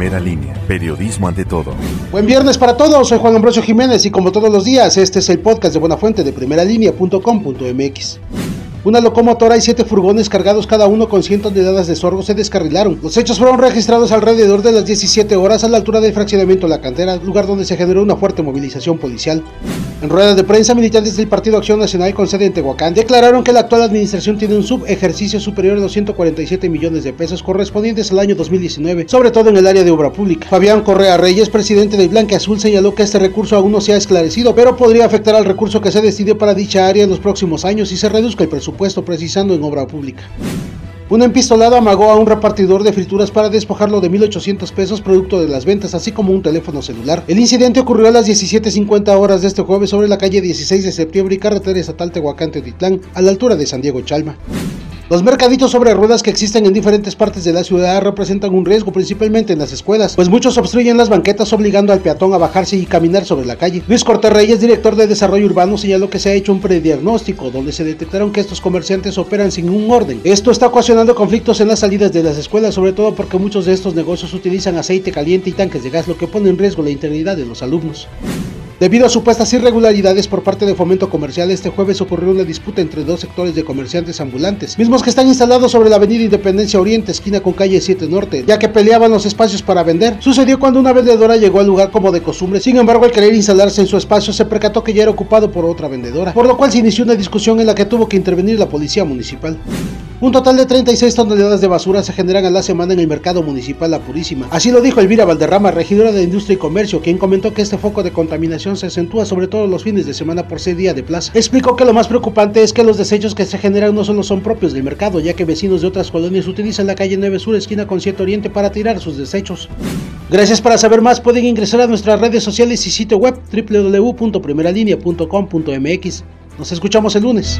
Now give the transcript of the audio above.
Primera línea, periodismo ante todo. Buen viernes para todos, soy Juan Ambrosio Jiménez y como todos los días, este es el podcast de Buena Fuente de primeralinea.com.mx. Una locomotora y siete furgones cargados cada uno con 100 toneladas de sorgo se descarrilaron. Los hechos fueron registrados alrededor de las 17 horas a la altura del fraccionamiento La Cantera, lugar donde se generó una fuerte movilización policial. En ruedas de prensa, militantes del Partido Acción Nacional con sede en Tehuacán declararon que la actual administración tiene un subejercicio superior a los 147 millones de pesos correspondientes al año 2019, sobre todo en el área de obra pública. Fabián Correa Reyes, presidente del Blanque Azul, señaló que este recurso aún no se ha esclarecido, pero podría afectar al recurso que se decidió para dicha área en los próximos años y se reduzca el presupuesto puesto precisando en obra pública. Un empistolado amagó a un repartidor de frituras para despojarlo de 1.800 pesos producto de las ventas, así como un teléfono celular. El incidente ocurrió a las 17.50 horas de este jueves sobre la calle 16 de septiembre y carretera estatal Tehuacán-Tetitlán, a la altura de San Diego Chalma. Los mercaditos sobre ruedas que existen en diferentes partes de la ciudad representan un riesgo principalmente en las escuelas, pues muchos obstruyen las banquetas obligando al peatón a bajarse y caminar sobre la calle. Luis Cortés Reyes, director de Desarrollo Urbano, señaló que se ha hecho un prediagnóstico donde se detectaron que estos comerciantes operan sin un orden. Esto está ocasionando conflictos en las salidas de las escuelas, sobre todo porque muchos de estos negocios utilizan aceite caliente y tanques de gas, lo que pone en riesgo la integridad de los alumnos. Debido a supuestas irregularidades por parte de Fomento Comercial, este jueves ocurrió una disputa entre dos sectores de comerciantes ambulantes, mismos que están instalados sobre la avenida Independencia Oriente, esquina con calle 7 Norte, ya que peleaban los espacios para vender. Sucedió cuando una vendedora llegó al lugar como de costumbre, sin embargo al querer instalarse en su espacio se percató que ya era ocupado por otra vendedora, por lo cual se inició una discusión en la que tuvo que intervenir la policía municipal. Un total de 36 toneladas de basura se generan a la semana en el mercado municipal La Purísima. Así lo dijo Elvira Valderrama, regidora de Industria y Comercio, quien comentó que este foco de contaminación se acentúa sobre todo los fines de semana por ser día de plaza. Explicó que lo más preocupante es que los desechos que se generan no solo son propios del mercado, ya que vecinos de otras colonias utilizan la calle 9 Sur, esquina con 7 Oriente, para tirar sus desechos. Gracias para saber más, pueden ingresar a nuestras redes sociales y sitio web www.primeralinea.com.mx. Nos escuchamos el lunes.